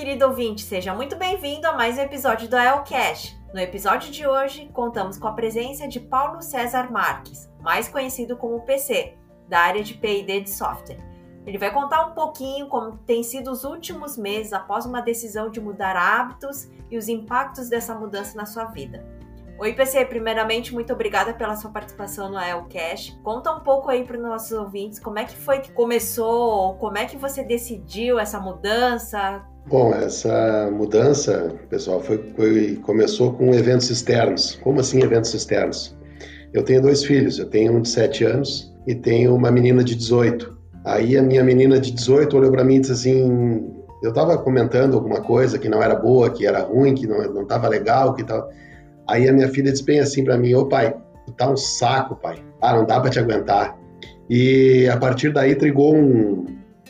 querido ouvinte, seja muito bem-vindo a mais um episódio do Elcast. No episódio de hoje, contamos com a presença de Paulo César Marques, mais conhecido como PC, da área de P&D de software. Ele vai contar um pouquinho como tem sido os últimos meses após uma decisão de mudar hábitos e os impactos dessa mudança na sua vida. Oi, PC, primeiramente, muito obrigada pela sua participação no Elcast. Conta um pouco aí para os nossos ouvintes como é que foi que começou, como é que você decidiu essa mudança, Bom, essa mudança, pessoal, foi, foi, começou com eventos externos. Como assim eventos externos? Eu tenho dois filhos, eu tenho um de 7 anos e tenho uma menina de 18. Aí a minha menina de 18 olhou para mim e disse assim: eu estava comentando alguma coisa que não era boa, que era ruim, que não estava legal, que tal. Aí a minha filha disse bem assim para mim: Ô pai, tu tá um saco, pai. Ah, não dá para te aguentar. E a partir daí trigou um,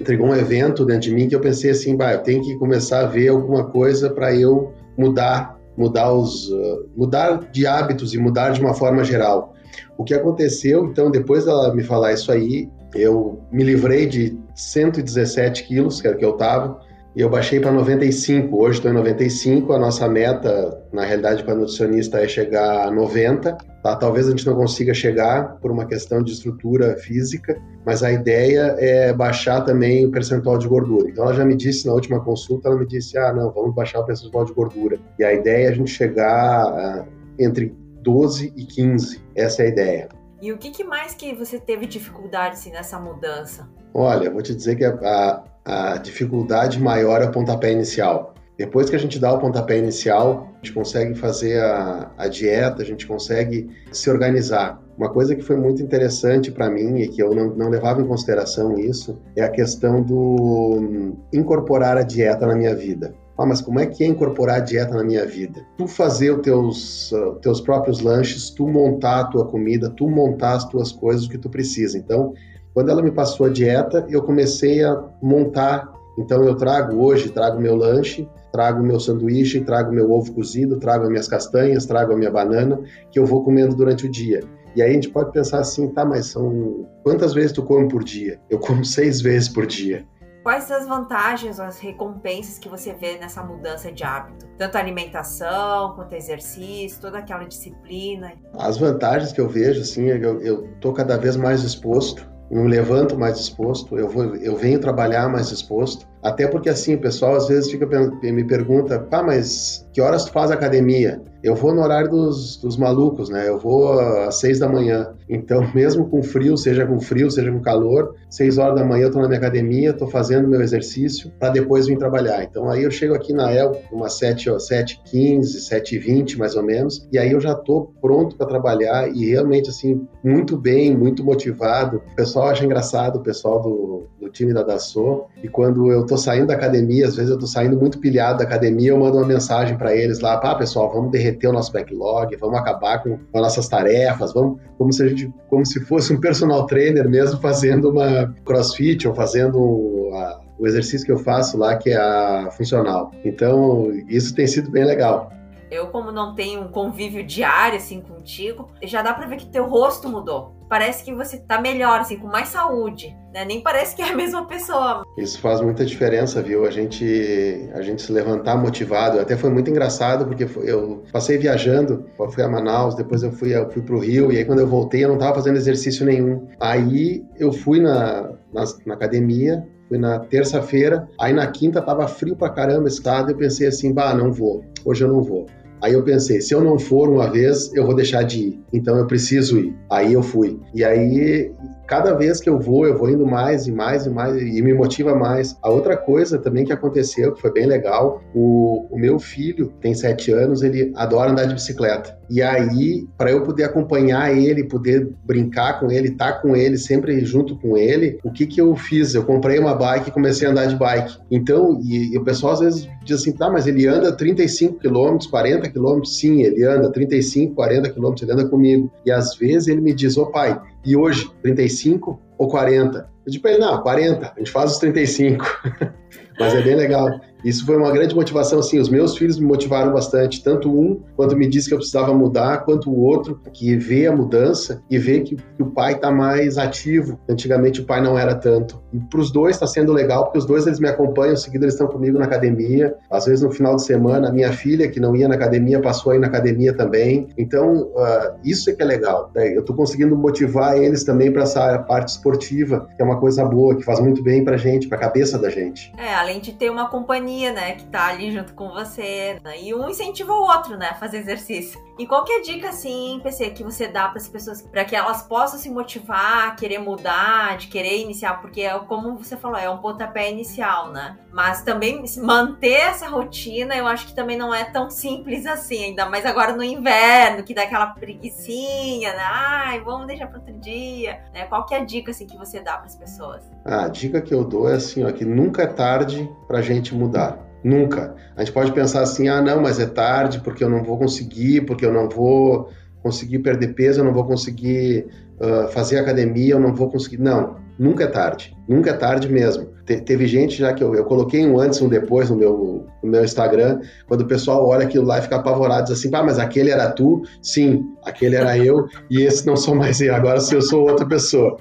entregou um evento dentro de mim que eu pensei assim, bah, eu tenho que começar a ver alguma coisa para eu mudar, mudar os, uh, mudar de hábitos e mudar de uma forma geral. O que aconteceu, então, depois dela me falar isso aí, eu me livrei de 117 quilos, que era o que eu estava, e eu baixei para 95. Hoje estou em 95. A nossa meta, na realidade, para nutricionista é chegar a 90. Tá? Talvez a gente não consiga chegar por uma questão de estrutura física, mas a ideia é baixar também o percentual de gordura. Então, ela já me disse na última consulta, ela me disse, ah, não, vamos baixar o percentual de gordura. E a ideia é a gente chegar uh, entre 12 e 15. Essa é a ideia. E o que, que mais que você teve dificuldade assim, nessa mudança? Olha, vou te dizer que a, a dificuldade maior é o pontapé inicial. Depois que a gente dá o pontapé inicial, a gente consegue fazer a, a dieta, a gente consegue se organizar. Uma coisa que foi muito interessante para mim e que eu não, não, levava em consideração isso é a questão do hum, incorporar a dieta na minha vida. Ah, mas como é que é incorporar a dieta na minha vida? Tu fazer os teus, uh, teus próprios lanches, tu montar a tua comida, tu montar as tuas coisas, o que tu precisa. Então, quando ela me passou a dieta, eu comecei a montar. Então eu trago hoje, trago meu lanche, trago meu sanduíche, trago meu ovo cozido, trago as minhas castanhas, trago a minha banana, que eu vou comendo durante o dia. E aí a gente pode pensar assim, tá, mas são quantas vezes tu come por dia? Eu como seis vezes por dia. Quais as vantagens, as recompensas que você vê nessa mudança de hábito? Tanto a alimentação quanto exercício, toda aquela disciplina. As vantagens que eu vejo, assim, é eu, eu tô cada vez mais disposto eu me levanto mais disposto, eu, vou, eu venho trabalhar mais disposto. Até porque, assim, o pessoal às vezes fica me pergunta, pá, mas que horas tu faz academia? Eu vou no horário dos, dos malucos, né? Eu vou às seis da manhã. Então, mesmo com frio, seja com frio, seja com calor, seis horas da manhã eu tô na minha academia, tô fazendo meu exercício para depois vir trabalhar. Então, aí eu chego aqui na El, umas sete, sete quinze, sete vinte, mais ou menos, e aí eu já tô pronto para trabalhar e realmente, assim, muito bem, muito motivado. O pessoal acha engraçado, o pessoal do time da Dassault, e quando eu tô saindo da academia, às vezes eu tô saindo muito pilhado da academia, eu mando uma mensagem para eles lá, pá, pessoal, vamos derreter o nosso backlog, vamos acabar com, as nossas tarefas, vamos como se a gente, como se fosse um personal trainer mesmo fazendo uma crossfit ou fazendo a, o exercício que eu faço lá, que é a funcional. Então, isso tem sido bem legal. Eu, como não tenho um convívio diário assim contigo, já dá pra ver que teu rosto mudou. Parece que você tá melhor, assim, com mais saúde, né? Nem parece que é a mesma pessoa. Isso faz muita diferença, viu? A gente, a gente se levantar motivado. Até foi muito engraçado, porque eu passei viajando, eu fui a Manaus, depois eu fui, eu fui pro Rio, e aí quando eu voltei eu não tava fazendo exercício nenhum. Aí eu fui na, na, na academia, Fui na terça-feira, aí na quinta tava frio pra caramba esse estado, eu pensei assim, bah, não vou, hoje eu não vou. Aí eu pensei, se eu não for uma vez, eu vou deixar de ir. Então eu preciso ir. Aí eu fui. E aí cada vez que eu vou, eu vou indo mais e mais e mais e me motiva mais. A outra coisa também que aconteceu, que foi bem legal, o, o meu filho tem sete anos, ele adora andar de bicicleta. E aí, para eu poder acompanhar ele, poder brincar com ele, estar tá com ele, sempre junto com ele, o que que eu fiz? Eu comprei uma bike e comecei a andar de bike. Então, e, e o pessoal às vezes diz assim, tá, mas ele anda 35 quilômetros, 40 quilômetros? Sim, ele anda 35, 40 quilômetros, ele anda comigo. E às vezes ele me diz, ô pai, e hoje, 35 ou 40? Eu digo para ele, não, 40, a gente faz os 35. Mas é bem legal. Isso foi uma grande motivação, assim, os meus filhos me motivaram bastante, tanto um, quando me disse que eu precisava mudar, quanto o outro, que vê a mudança e vê que, que o pai está mais ativo. Antigamente o pai não era tanto. E para os dois está sendo legal, porque os dois eles me acompanham, seguido eles estão comigo na academia. Às vezes no final de semana, a minha filha, que não ia na academia, passou aí na academia também. Então, uh, isso é que é legal. Né? Eu estou conseguindo motivar eles também para essa parte esportiva, que é uma coisa boa, que faz muito bem para gente, para a cabeça da gente. É, além de ter uma companhia, né, que tá ali junto com você, né? e um incentiva o outro, né, a fazer exercício. E qual é a dica, assim, PC, que você dá para as pessoas, para que elas possam se motivar, querer mudar, de querer iniciar? Porque, é, como você falou, é um pontapé inicial, né? Mas também manter essa rotina, eu acho que também não é tão simples assim, ainda mais agora no inverno, que dá aquela preguiçinha, né? Ai, vamos deixar para outro dia. Né? Qual que é a dica, assim, que você dá para as pessoas? Ah, a dica que eu dou é assim, ó, que nunca é tarde para gente mudar. Nunca. A gente pode pensar assim, ah, não, mas é tarde porque eu não vou conseguir, porque eu não vou conseguir perder peso, eu não vou conseguir uh, fazer academia, eu não vou conseguir. Não, nunca é tarde. Nunca é tarde mesmo. Te, teve gente já que eu, eu coloquei um antes e um depois no meu, no meu Instagram, quando o pessoal olha aquilo lá e fica apavorado, diz assim, ah, mas aquele era tu? Sim, aquele era eu, e esse não sou mais eu, agora eu sou outra pessoa.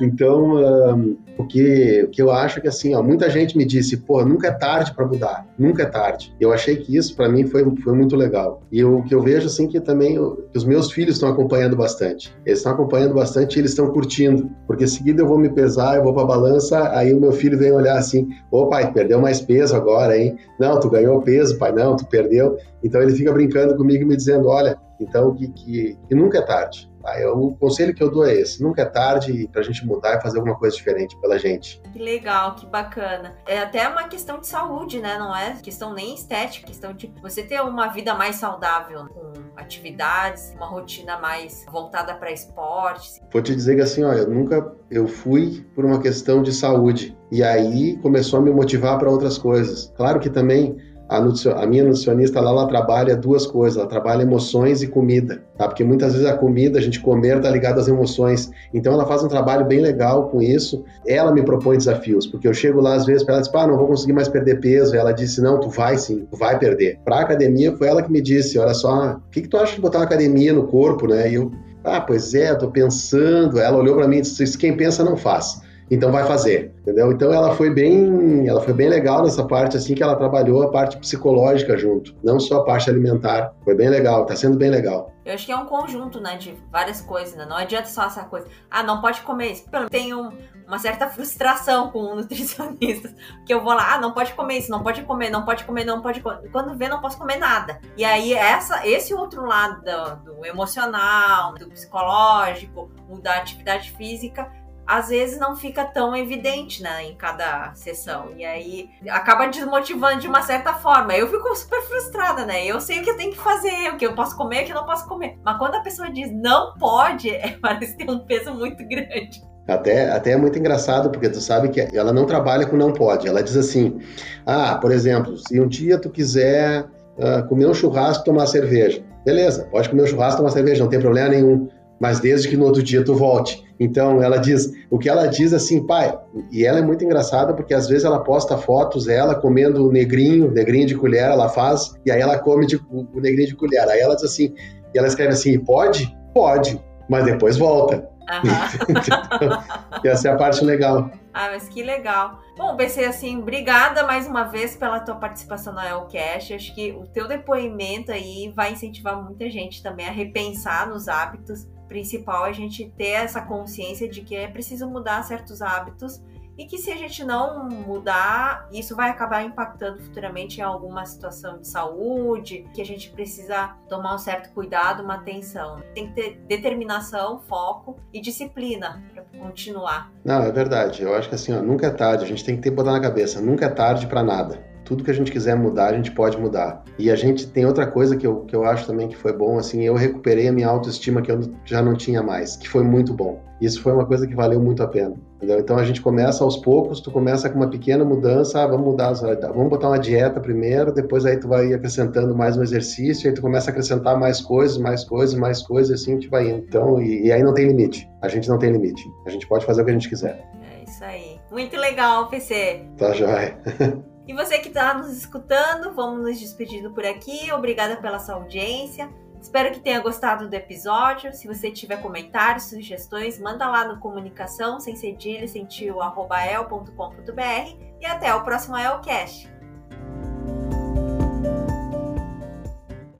Então, um, o, que, o que eu acho é que assim, ó, muita gente me disse, pô, nunca é tarde para mudar, nunca é tarde. Eu achei que isso para mim foi, foi muito legal. E o que eu vejo assim que também eu, os meus filhos estão acompanhando bastante. Eles estão acompanhando bastante e eles estão curtindo, porque seguida eu vou me pesar, eu vou para balança, aí o meu filho vem olhar assim, ô pai, perdeu mais peso agora, hein? Não, tu ganhou peso, pai, não, tu perdeu. Então ele fica brincando comigo e me dizendo, olha, então que, que, que nunca é tarde. O conselho que eu dou é esse: nunca é tarde para a gente mudar e fazer alguma coisa diferente pela gente. Que legal, que bacana. É até uma questão de saúde, né? Não é questão nem estética, questão de você ter uma vida mais saudável, com atividades, uma rotina mais voltada para esportes. Vou te dizer que assim, ó, eu nunca eu fui por uma questão de saúde e aí começou a me motivar para outras coisas. Claro que também a, a, minha nutricionista lá, ela trabalha duas coisas, ela trabalha emoções e comida, tá? Porque muitas vezes a comida, a gente comer, tá ligado às emoções. Então ela faz um trabalho bem legal com isso. Ela me propõe desafios, porque eu chego lá às vezes para ela e diz, ah, não vou conseguir mais perder peso. Ela disse, não, tu vai sim, tu vai perder. Pra academia foi ela que me disse, olha só, o que, que tu acha de botar uma academia no corpo, né? E eu, ah, pois é, tô pensando. Ela olhou para mim e disse, quem pensa não faz então vai fazer, entendeu? Então ela foi bem, ela foi bem legal nessa parte assim que ela trabalhou a parte psicológica junto, não só a parte alimentar. Foi bem legal, tá sendo bem legal. Eu acho que é um conjunto, né, de várias coisas, né? Não adianta só essa coisa. Ah, não pode comer isso. Tem um, uma certa frustração com nutricionistas, que eu vou lá, ah, não pode comer isso, não pode comer, não pode comer, não pode comer. Quando vê, não posso comer nada. E aí essa, esse outro lado do, do emocional, do psicológico, da atividade física às vezes não fica tão evidente, né, em cada sessão. E aí acaba desmotivando de uma certa forma. Eu fico super frustrada, né? Eu sei o que eu tenho que fazer, o que eu posso comer, o que eu não posso comer. Mas quando a pessoa diz não pode, é, parece ter um peso muito grande. Até, até é muito engraçado, porque tu sabe que ela não trabalha com não pode. Ela diz assim: ah, por exemplo, se um dia tu quiser uh, comer um churrasco tomar cerveja, beleza, pode comer um churrasco tomar cerveja, não tem problema nenhum mas desde que no outro dia tu volte. Então ela diz, o que ela diz assim, pai, e ela é muito engraçada porque às vezes ela posta fotos ela comendo o negrinho, negrinho de colher, ela faz, e aí ela come de, o negrinho de colher. Aí ela diz assim, e ela escreve assim, pode? Pode, mas depois volta. então, essa é a parte legal. Ah, mas que legal. Bom, BC, assim, obrigada mais uma vez pela tua participação no Elcast. Acho que o teu depoimento aí vai incentivar muita gente também a repensar nos hábitos principal é a gente ter essa consciência de que é preciso mudar certos hábitos e que se a gente não mudar, isso vai acabar impactando futuramente em alguma situação de saúde, que a gente precisa tomar um certo cuidado, uma atenção. Tem que ter determinação, foco e disciplina para continuar. Não, é verdade. Eu acho que assim, ó, nunca é tarde. A gente tem que ter botar na cabeça, nunca é tarde para nada tudo que a gente quiser mudar, a gente pode mudar. E a gente tem outra coisa que eu, que eu acho também que foi bom, assim, eu recuperei a minha autoestima que eu já não tinha mais, que foi muito bom. Isso foi uma coisa que valeu muito a pena. Entendeu? Então a gente começa aos poucos, tu começa com uma pequena mudança, ah, vamos mudar, vamos botar uma dieta primeiro, depois aí tu vai acrescentando mais um exercício, aí tu começa a acrescentar mais coisas, mais coisas, mais coisas, assim a gente vai indo. Então, e, e aí não tem limite. A gente não tem limite. A gente pode fazer o que a gente quiser. É isso aí. Muito legal, PC. Tá joia. E você que está nos escutando, vamos nos despedindo por aqui. Obrigada pela sua audiência. Espero que tenha gostado do episódio. Se você tiver comentários, sugestões, manda lá no comunicação sem cedilha, sem tio, arroba el.com.br e até o próximo Elcast.